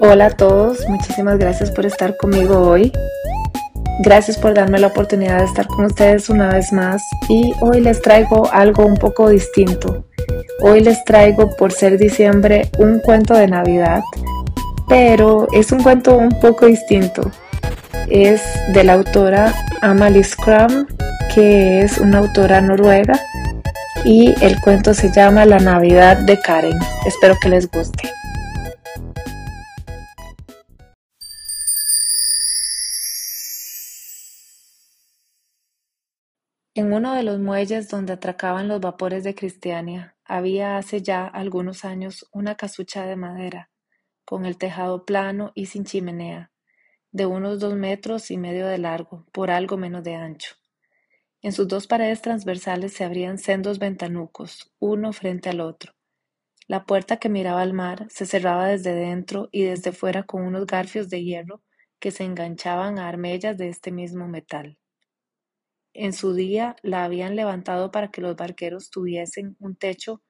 Hola a todos, muchísimas gracias por estar conmigo hoy. Gracias por darme la oportunidad de estar con ustedes una vez más y hoy les traigo algo un poco distinto. Hoy les traigo por ser diciembre un cuento de Navidad, pero es un cuento un poco distinto. Es de la autora Amalie Skram, que es una autora noruega y el cuento se llama La Navidad de Karen. Espero que les guste. En uno de los muelles donde atracaban los vapores de Cristiania había hace ya algunos años una casucha de madera, con el tejado plano y sin chimenea, de unos dos metros y medio de largo, por algo menos de ancho. En sus dos paredes transversales se abrían sendos ventanucos, uno frente al otro. La puerta que miraba al mar se cerraba desde dentro y desde fuera con unos garfios de hierro que se enganchaban a armellas de este mismo metal. En su día la habían levantado para que los barqueros tuviesen un techo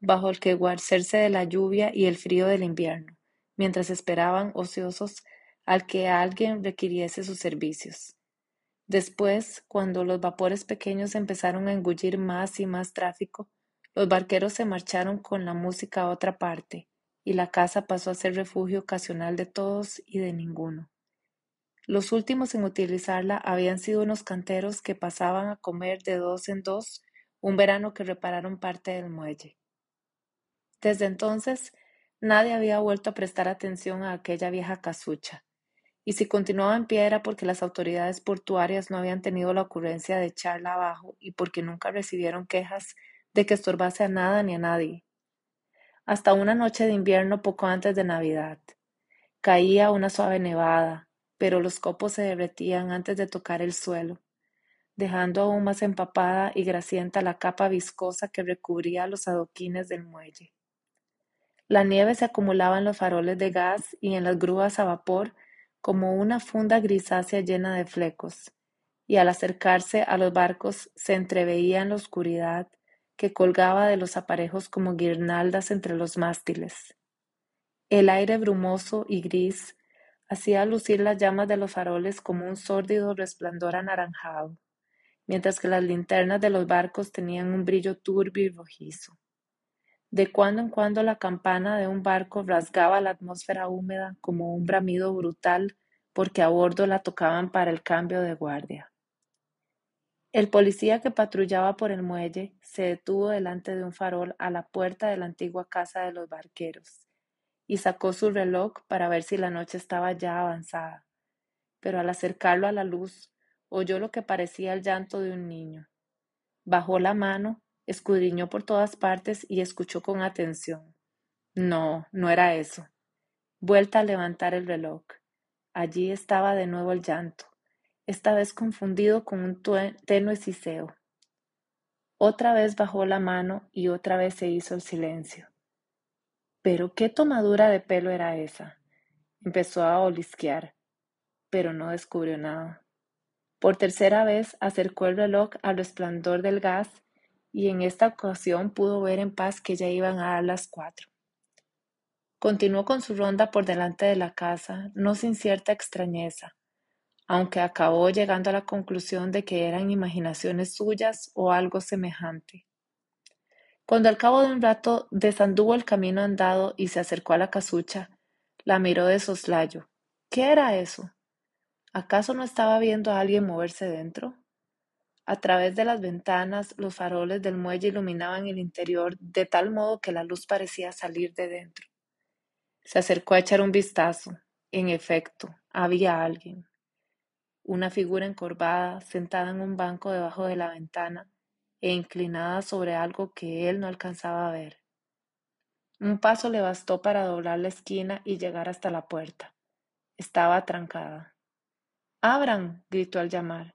bajo el que guardarse de la lluvia y el frío del invierno, mientras esperaban ociosos al que alguien requiriese sus servicios. Después, cuando los vapores pequeños empezaron a engullir más y más tráfico, los barqueros se marcharon con la música a otra parte, y la casa pasó a ser refugio ocasional de todos y de ninguno. Los últimos en utilizarla habían sido unos canteros que pasaban a comer de dos en dos un verano que repararon parte del muelle. Desde entonces, nadie había vuelto a prestar atención a aquella vieja casucha, y si continuaba en pie era porque las autoridades portuarias no habían tenido la ocurrencia de echarla abajo y porque nunca recibieron quejas de que estorbase a nada ni a nadie. Hasta una noche de invierno poco antes de Navidad. Caía una suave nevada, pero los copos se derretían antes de tocar el suelo, dejando aún más empapada y grasienta la capa viscosa que recubría los adoquines del muelle. La nieve se acumulaba en los faroles de gas y en las grúas a vapor como una funda grisácea llena de flecos, y al acercarse a los barcos se entreveía en la oscuridad que colgaba de los aparejos como guirnaldas entre los mástiles. El aire brumoso y gris hacía lucir las llamas de los faroles como un sórdido resplandor anaranjado, mientras que las linternas de los barcos tenían un brillo turbio y rojizo. De cuando en cuando la campana de un barco rasgaba la atmósfera húmeda como un bramido brutal porque a bordo la tocaban para el cambio de guardia. El policía que patrullaba por el muelle se detuvo delante de un farol a la puerta de la antigua casa de los barqueros y sacó su reloj para ver si la noche estaba ya avanzada. Pero al acercarlo a la luz, oyó lo que parecía el llanto de un niño. Bajó la mano, escudriñó por todas partes y escuchó con atención. No, no era eso. Vuelta a levantar el reloj. Allí estaba de nuevo el llanto, esta vez confundido con un tenue siseo. Otra vez bajó la mano y otra vez se hizo el silencio. Pero qué tomadura de pelo era esa. Empezó a olisquear, pero no descubrió nada. Por tercera vez acercó el reloj al resplandor del gas y en esta ocasión pudo ver en paz que ya iban a dar las cuatro. Continuó con su ronda por delante de la casa, no sin cierta extrañeza, aunque acabó llegando a la conclusión de que eran imaginaciones suyas o algo semejante. Cuando al cabo de un rato desanduvo el camino andado y se acercó a la casucha, la miró de soslayo. ¿Qué era eso? ¿Acaso no estaba viendo a alguien moverse dentro? A través de las ventanas, los faroles del muelle iluminaban el interior de tal modo que la luz parecía salir de dentro. Se acercó a echar un vistazo. En efecto, había alguien. Una figura encorvada, sentada en un banco debajo de la ventana, e inclinada sobre algo que él no alcanzaba a ver. Un paso le bastó para doblar la esquina y llegar hasta la puerta. Estaba trancada. Abran. gritó al llamar.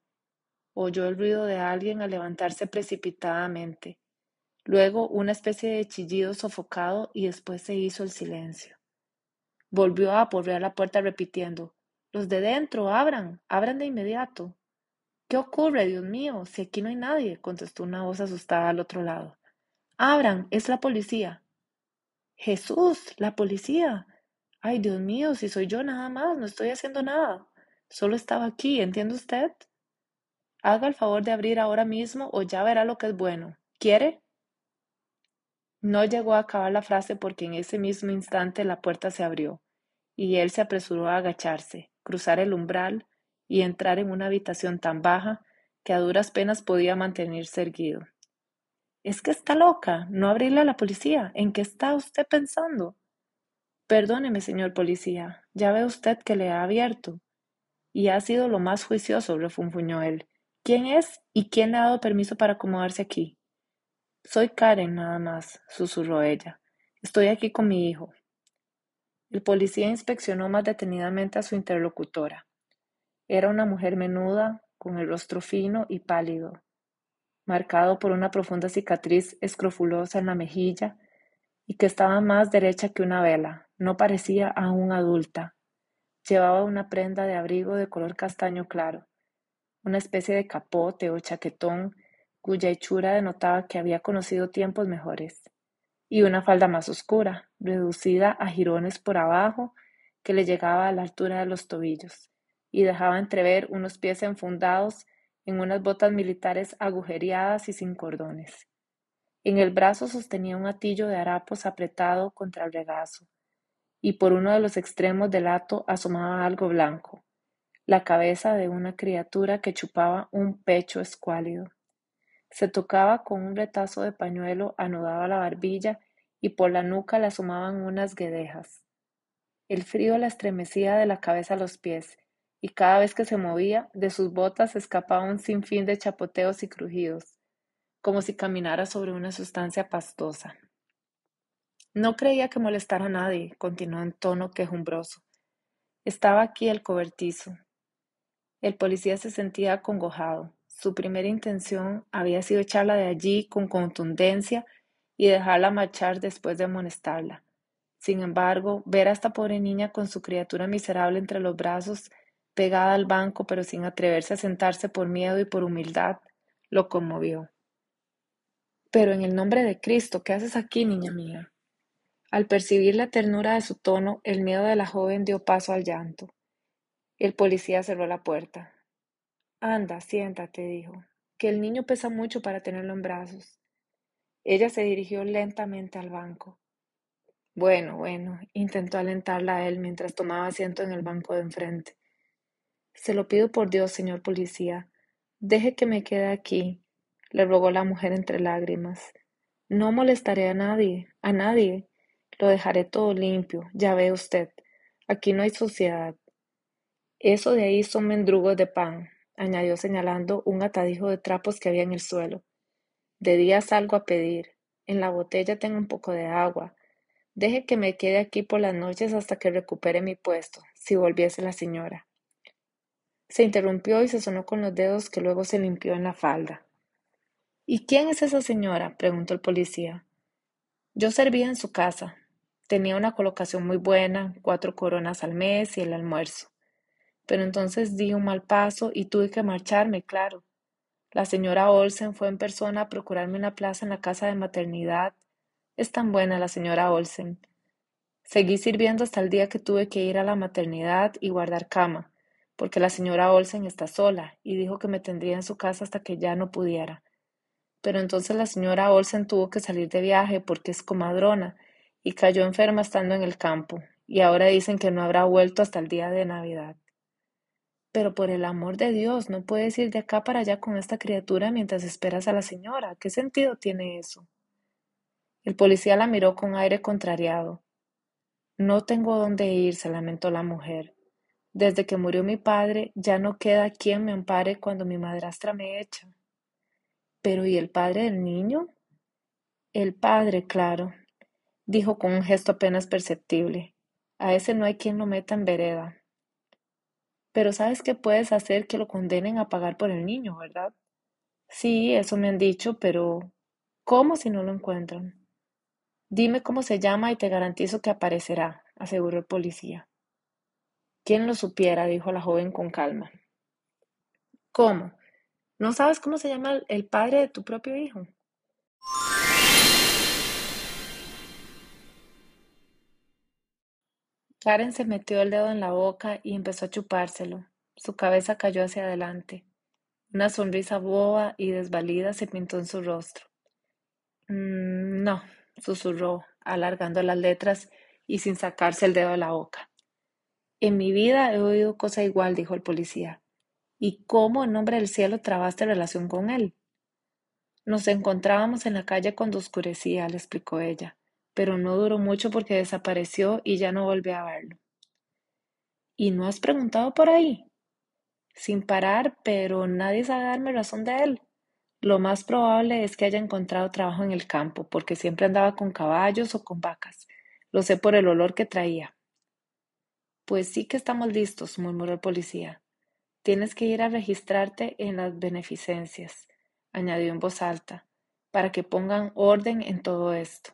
Oyó el ruido de alguien al levantarse precipitadamente, luego una especie de chillido sofocado y después se hizo el silencio. Volvió a aporrear la puerta repitiendo Los de dentro, abran, abran de inmediato. ¿Qué ocurre, Dios mío? Si aquí no hay nadie, contestó una voz asustada al otro lado. Abran, es la policía. Jesús, la policía. Ay, Dios mío, si soy yo nada más, no estoy haciendo nada. Solo estaba aquí, ¿entiende usted? Haga el favor de abrir ahora mismo o ya verá lo que es bueno. ¿Quiere? No llegó a acabar la frase porque en ese mismo instante la puerta se abrió y él se apresuró a agacharse, cruzar el umbral y entrar en una habitación tan baja que a duras penas podía mantenerse erguido. Es que está loca, no abrirle a la policía. ¿En qué está usted pensando? Perdóneme, señor policía, ya ve usted que le ha abierto. Y ha sido lo más juicioso, refunfuñó él. ¿Quién es y quién le ha dado permiso para acomodarse aquí? Soy Karen, nada más, susurró ella. Estoy aquí con mi hijo. El policía inspeccionó más detenidamente a su interlocutora. Era una mujer menuda, con el rostro fino y pálido, marcado por una profunda cicatriz escrofulosa en la mejilla y que estaba más derecha que una vela. No parecía aún adulta. Llevaba una prenda de abrigo de color castaño claro, una especie de capote o chaquetón cuya hechura denotaba que había conocido tiempos mejores, y una falda más oscura, reducida a jirones por abajo, que le llegaba a la altura de los tobillos, y dejaba entrever unos pies enfundados en unas botas militares agujereadas y sin cordones. En el brazo sostenía un atillo de harapos apretado contra el regazo, y por uno de los extremos del hato asomaba algo blanco, la cabeza de una criatura que chupaba un pecho escuálido. Se tocaba con un retazo de pañuelo anudado a la barbilla y por la nuca le asomaban unas guedejas. El frío la estremecía de la cabeza a los pies, y cada vez que se movía, de sus botas escapaba un sinfín de chapoteos y crujidos, como si caminara sobre una sustancia pastosa. No creía que molestara a nadie, continuó en tono quejumbroso. Estaba aquí el cobertizo. El policía se sentía acongojado. Su primera intención había sido echarla de allí con contundencia y dejarla marchar después de amonestarla. Sin embargo, ver a esta pobre niña con su criatura miserable entre los brazos, pegada al banco pero sin atreverse a sentarse por miedo y por humildad, lo conmovió. Pero en el nombre de Cristo, ¿qué haces aquí, niña mía? Al percibir la ternura de su tono, el miedo de la joven dio paso al llanto. El policía cerró la puerta. Anda, siéntate, dijo, que el niño pesa mucho para tenerlo en brazos. Ella se dirigió lentamente al banco. Bueno, bueno, intentó alentarla a él mientras tomaba asiento en el banco de enfrente. Se lo pido por Dios, señor policía. Deje que me quede aquí, le rogó la mujer entre lágrimas. No molestaré a nadie, a nadie. Lo dejaré todo limpio, ya ve usted. Aquí no hay sociedad. Eso de ahí son mendrugos de pan, añadió señalando un atadijo de trapos que había en el suelo. De día salgo a pedir. En la botella tengo un poco de agua. Deje que me quede aquí por las noches hasta que recupere mi puesto, si volviese la señora. Se interrumpió y se sonó con los dedos que luego se limpió en la falda. ¿Y quién es esa señora? preguntó el policía. Yo servía en su casa. Tenía una colocación muy buena, cuatro coronas al mes y el almuerzo. Pero entonces di un mal paso y tuve que marcharme, claro. La señora Olsen fue en persona a procurarme una plaza en la casa de maternidad. Es tan buena la señora Olsen. Seguí sirviendo hasta el día que tuve que ir a la maternidad y guardar cama, porque la señora Olsen está sola y dijo que me tendría en su casa hasta que ya no pudiera. Pero entonces la señora Olsen tuvo que salir de viaje porque es comadrona y cayó enferma estando en el campo, y ahora dicen que no habrá vuelto hasta el día de Navidad. Pero por el amor de Dios, no puedes ir de acá para allá con esta criatura mientras esperas a la señora. ¿Qué sentido tiene eso? El policía la miró con aire contrariado. No tengo dónde ir, se lamentó la mujer. Desde que murió mi padre, ya no queda quien me ampare cuando mi madrastra me echa. Pero ¿y el padre del niño? El padre, claro, dijo con un gesto apenas perceptible. A ese no hay quien lo meta en vereda. Pero sabes que puedes hacer que lo condenen a pagar por el niño, ¿verdad? Sí, eso me han dicho, pero ¿cómo si no lo encuentran? Dime cómo se llama y te garantizo que aparecerá, aseguró el policía. ¿Quién lo supiera? dijo la joven con calma. ¿Cómo? ¿No sabes cómo se llama el padre de tu propio hijo? Karen se metió el dedo en la boca y empezó a chupárselo. Su cabeza cayó hacia adelante. Una sonrisa boba y desvalida se pintó en su rostro. Mm, no, susurró, alargando las letras y sin sacarse el dedo de la boca. En mi vida he oído cosa igual, dijo el policía. ¿Y cómo en nombre del cielo trabaste relación con él? Nos encontrábamos en la calle cuando oscurecía, le explicó ella, pero no duró mucho porque desapareció y ya no volví a verlo. ¿Y no has preguntado por ahí? Sin parar, pero nadie sabe darme razón de él. Lo más probable es que haya encontrado trabajo en el campo, porque siempre andaba con caballos o con vacas. Lo sé por el olor que traía. Pues sí que estamos listos, murmuró el policía. Tienes que ir a registrarte en las beneficencias añadió en voz alta, para que pongan orden en todo esto.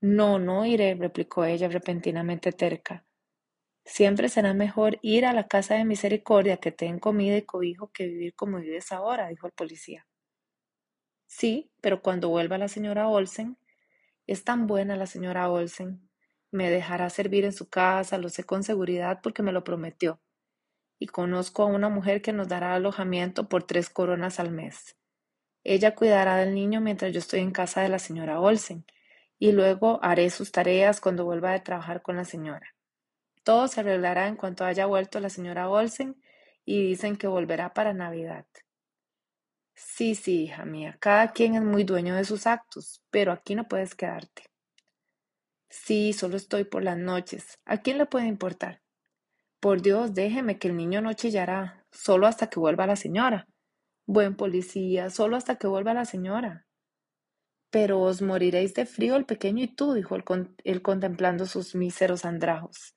No, no iré, replicó ella repentinamente terca. Siempre será mejor ir a la casa de misericordia que te den comida y cobijo que vivir como vives ahora, dijo el policía. Sí, pero cuando vuelva la señora Olsen, es tan buena la señora Olsen. Me dejará servir en su casa, lo sé con seguridad porque me lo prometió. Y conozco a una mujer que nos dará alojamiento por tres coronas al mes. Ella cuidará del niño mientras yo estoy en casa de la señora Olsen, y luego haré sus tareas cuando vuelva de trabajar con la señora. Todo se arreglará en cuanto haya vuelto la señora Olsen y dicen que volverá para Navidad. Sí, sí, hija mía, cada quien es muy dueño de sus actos, pero aquí no puedes quedarte. Sí, solo estoy por las noches. ¿A quién le puede importar? Por Dios, déjeme que el niño no chillará, solo hasta que vuelva la señora. Buen policía, solo hasta que vuelva la señora. Pero os moriréis de frío el pequeño y tú, dijo él, contemplando sus míseros andrajos.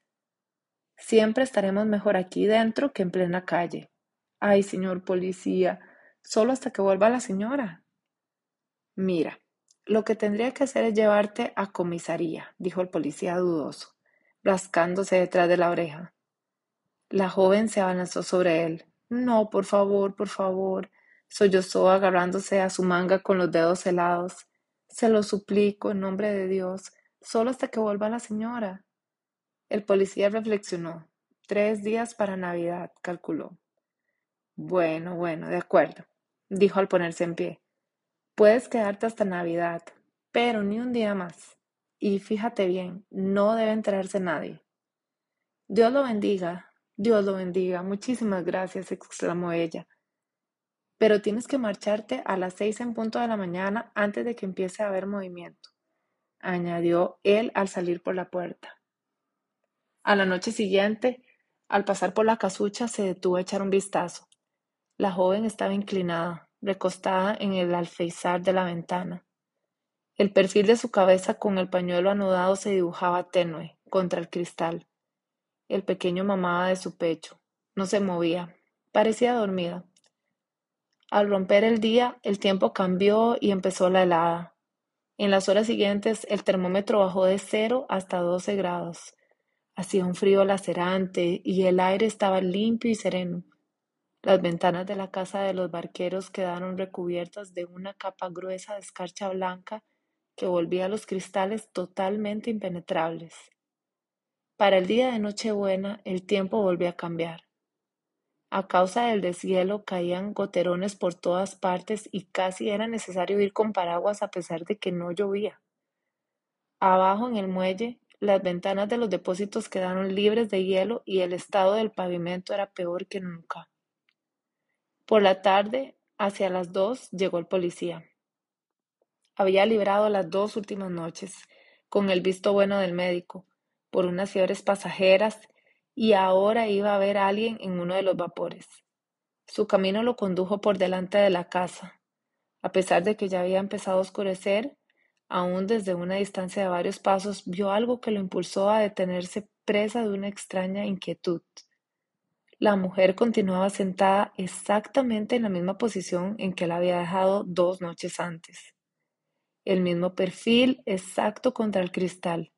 Siempre estaremos mejor aquí dentro que en plena calle. Ay, señor policía, solo hasta que vuelva la señora. Mira, lo que tendría que hacer es llevarte a comisaría, dijo el policía dudoso, rascándose detrás de la oreja. La joven se abalanzó sobre él. No, por favor, por favor sollozó agarrándose a su manga con los dedos helados. Se lo suplico en nombre de Dios, solo hasta que vuelva la señora. El policía reflexionó. Tres días para Navidad, calculó. Bueno, bueno, de acuerdo, dijo al ponerse en pie. Puedes quedarte hasta Navidad, pero ni un día más. Y fíjate bien, no debe enterarse nadie. Dios lo bendiga, Dios lo bendiga. Muchísimas gracias, exclamó ella pero tienes que marcharte a las seis en punto de la mañana antes de que empiece a haber movimiento, añadió él al salir por la puerta. A la noche siguiente, al pasar por la casucha, se detuvo a echar un vistazo. La joven estaba inclinada, recostada en el alféizar de la ventana. El perfil de su cabeza con el pañuelo anudado se dibujaba tenue contra el cristal. El pequeño mamaba de su pecho. No se movía. Parecía dormida. Al romper el día, el tiempo cambió y empezó la helada. En las horas siguientes, el termómetro bajó de cero hasta 12 grados. Hacía un frío lacerante y el aire estaba limpio y sereno. Las ventanas de la casa de los barqueros quedaron recubiertas de una capa gruesa de escarcha blanca que volvía los cristales totalmente impenetrables. Para el día de Nochebuena el tiempo volvió a cambiar. A causa del deshielo caían goterones por todas partes y casi era necesario ir con paraguas a pesar de que no llovía. Abajo en el muelle, las ventanas de los depósitos quedaron libres de hielo y el estado del pavimento era peor que nunca. Por la tarde, hacia las dos, llegó el policía. Había librado las dos últimas noches, con el visto bueno del médico, por unas fiebres pasajeras y ahora iba a ver a alguien en uno de los vapores. Su camino lo condujo por delante de la casa. A pesar de que ya había empezado a oscurecer, aún desde una distancia de varios pasos vio algo que lo impulsó a detenerse presa de una extraña inquietud. La mujer continuaba sentada exactamente en la misma posición en que la había dejado dos noches antes. El mismo perfil exacto contra el cristal,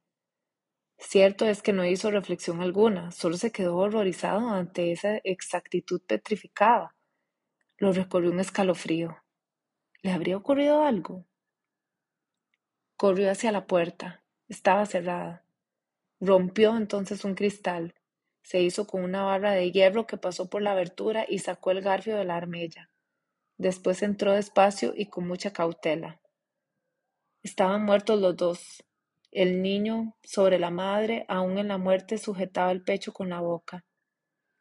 Cierto es que no hizo reflexión alguna, solo se quedó horrorizado ante esa exactitud petrificada. Lo recorrió un escalofrío. ¿Le habría ocurrido algo? Corrió hacia la puerta. Estaba cerrada. Rompió entonces un cristal, se hizo con una barra de hierro que pasó por la abertura y sacó el garfio de la armella. Después entró despacio y con mucha cautela. Estaban muertos los dos. El niño, sobre la madre, aún en la muerte, sujetaba el pecho con la boca.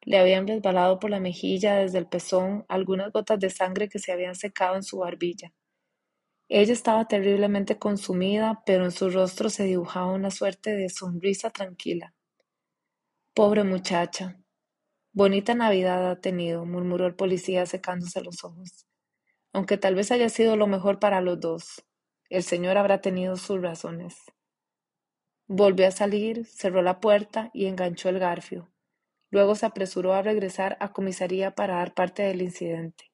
Le habían resbalado por la mejilla desde el pezón algunas gotas de sangre que se habían secado en su barbilla. Ella estaba terriblemente consumida, pero en su rostro se dibujaba una suerte de sonrisa tranquila. Pobre muchacha. Bonita Navidad ha tenido, murmuró el policía secándose los ojos. Aunque tal vez haya sido lo mejor para los dos. El señor habrá tenido sus razones. Volvió a salir, cerró la puerta y enganchó el garfio. Luego se apresuró a regresar a comisaría para dar parte del incidente.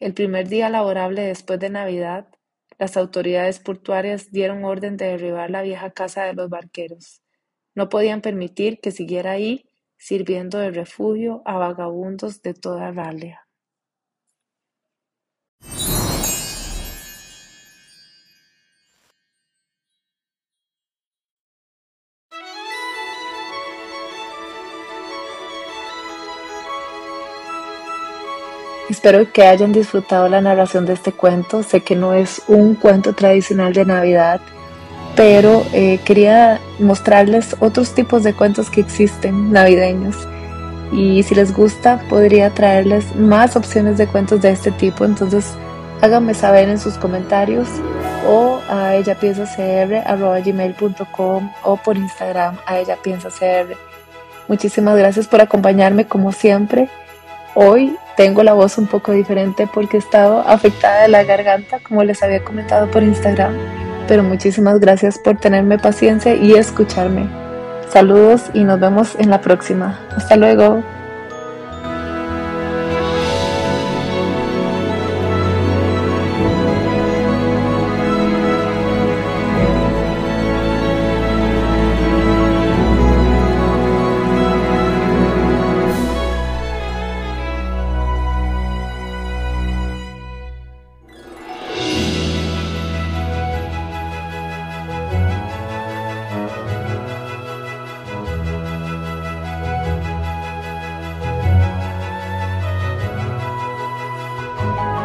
El primer día laborable después de Navidad, las autoridades portuarias dieron orden de derribar la vieja casa de los barqueros. No podían permitir que siguiera ahí sirviendo de refugio a vagabundos de toda Ralia. Espero que hayan disfrutado la narración de este cuento. Sé que no es un cuento tradicional de Navidad, pero eh, quería mostrarles otros tipos de cuentos que existen navideños. Y si les gusta, podría traerles más opciones de cuentos de este tipo. Entonces, háganme saber en sus comentarios o a ella gmail.com o por Instagram a ella Muchísimas gracias por acompañarme como siempre. Hoy tengo la voz un poco diferente porque he estado afectada de la garganta, como les había comentado por Instagram. Pero muchísimas gracias por tenerme paciencia y escucharme. Saludos y nos vemos en la próxima. Hasta luego. Bye.